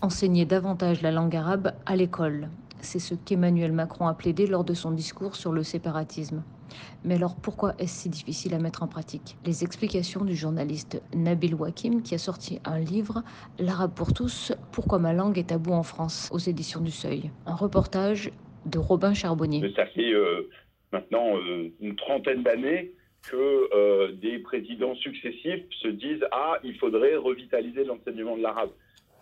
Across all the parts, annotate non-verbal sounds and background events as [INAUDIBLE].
Enseigner davantage la langue arabe à l'école. C'est ce qu'Emmanuel Macron a plaidé lors de son discours sur le séparatisme. Mais alors pourquoi est-ce si difficile à mettre en pratique? Les explications du journaliste Nabil Wakim qui a sorti un livre, L'arabe pour tous, pourquoi ma langue est tabou en France, aux éditions du Seuil. Un reportage de Robin Charbonnier. Ça fait euh, maintenant euh, une trentaine d'années que euh, des présidents successifs se disent Ah, il faudrait revitaliser l'enseignement de l'arabe.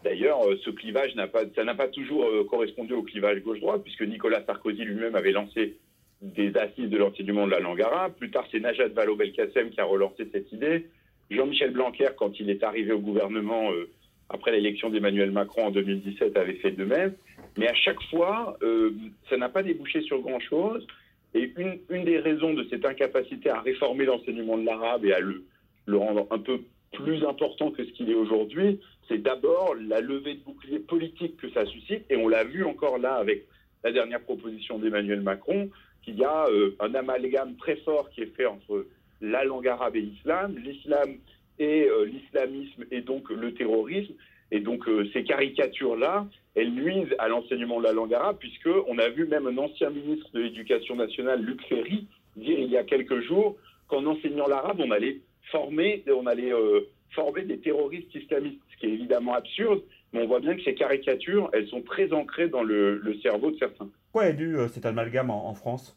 D'ailleurs, ce clivage n'a pas, ça n'a pas toujours correspondu au clivage gauche-droite, puisque Nicolas Sarkozy lui-même avait lancé des assises de l'enseignement de la langue arabe. Plus tard, c'est Najat Vallaud-Belkacem qui a relancé cette idée. Jean-Michel Blanquer, quand il est arrivé au gouvernement euh, après l'élection d'Emmanuel Macron en 2017, avait fait de même. Mais à chaque fois, euh, ça n'a pas débouché sur grand-chose. Et une, une, des raisons de cette incapacité à réformer l'enseignement de l'arabe et à le, le rendre un peu plus important que ce qu'il est aujourd'hui, c'est d'abord la levée de boucliers politique que ça suscite. Et on l'a vu encore là avec la dernière proposition d'Emmanuel Macron, qu'il y a euh, un amalgame très fort qui est fait entre la langue arabe et l'islam, l'islam et euh, l'islamisme et donc le terrorisme. Et donc euh, ces caricatures-là, elles nuisent à l'enseignement de la langue arabe, puisqu'on a vu même un ancien ministre de l'Éducation nationale, Luc Ferry, dire il y a quelques jours qu'en enseignant l'arabe, on allait former, on allait former des terroristes islamistes, ce qui est évidemment absurde, mais on voit bien que ces caricatures, elles sont très ancrées dans le, le cerveau de certains. Pourquoi est dû euh, cet amalgame en, en France?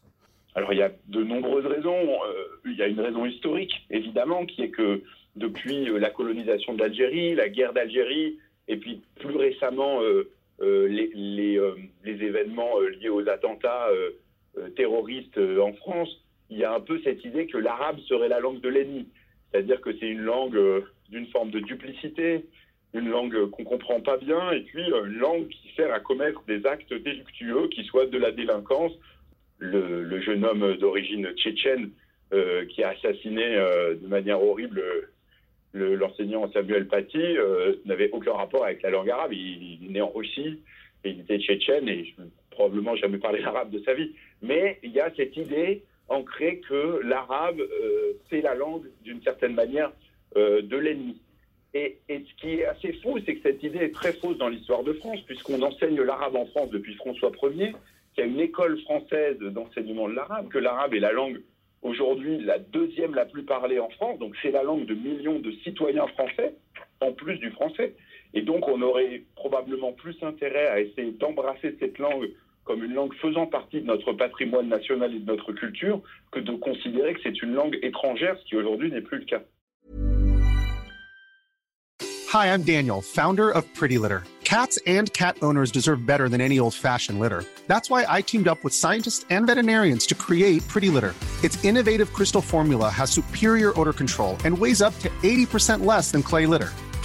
Alors il y a de nombreuses raisons. Euh, il y a une raison historique, évidemment, qui est que depuis euh, la colonisation de l'Algérie, la guerre d'Algérie, et puis plus récemment euh, euh les, les, euh, les, événements liés aux attentats terroristes en France, il y a un peu cette idée que l'arabe serait la langue de l'ennemi. C'est-à-dire que c'est une langue d'une forme de duplicité, une langue qu'on comprend pas bien, et puis euh, une langue qui sert à commettre des actes délictueux, qui soient de la délinquance. Le, jeune homme d'origine tchétchène euh, qui a assassiné euh, de manière horrible l'enseignant Samuel Paty euh, n'avait aucun rapport avec la langue arabe. Il, il, est né en Russie, il était tchétchène, et probablement jamais parlé [LAUGHS] l'arabe de sa vie. Mais il y a cette idée ancrée que l'arabe, euh, c'est la langue, d'une certaine manière, de l'ennemi. Et, et, ce qui est assez faux, c'est que cette idée est très fausse dans l'histoire de France, puisqu'on enseigne l'arabe en France depuis François Ier, qu'il y a une école française d'enseignement de l'arabe, que l'arabe est la langue aujourd'hui la deuxième la plus parlée en France, donc c'est la langue de millions de citoyens français, en plus du français. Et donc on aurait probablement plus intérêt à essayer d'embrasser cette langue comme une langue faisant partie de notre patrimoine national et de notre culture, que de considérer que c'est une langue étrangère, ce qui aujourd'hui n'est plus le cas. Hi, I'm Daniel, founder of Pretty Litter. Cats and cat owners deserve better than any old-fashioned litter. That's why I teamed up with scientists and veterinarians to create Pretty Litter. Its innovative crystal formula has superior odor control and weighs up to 80% less than clay litter.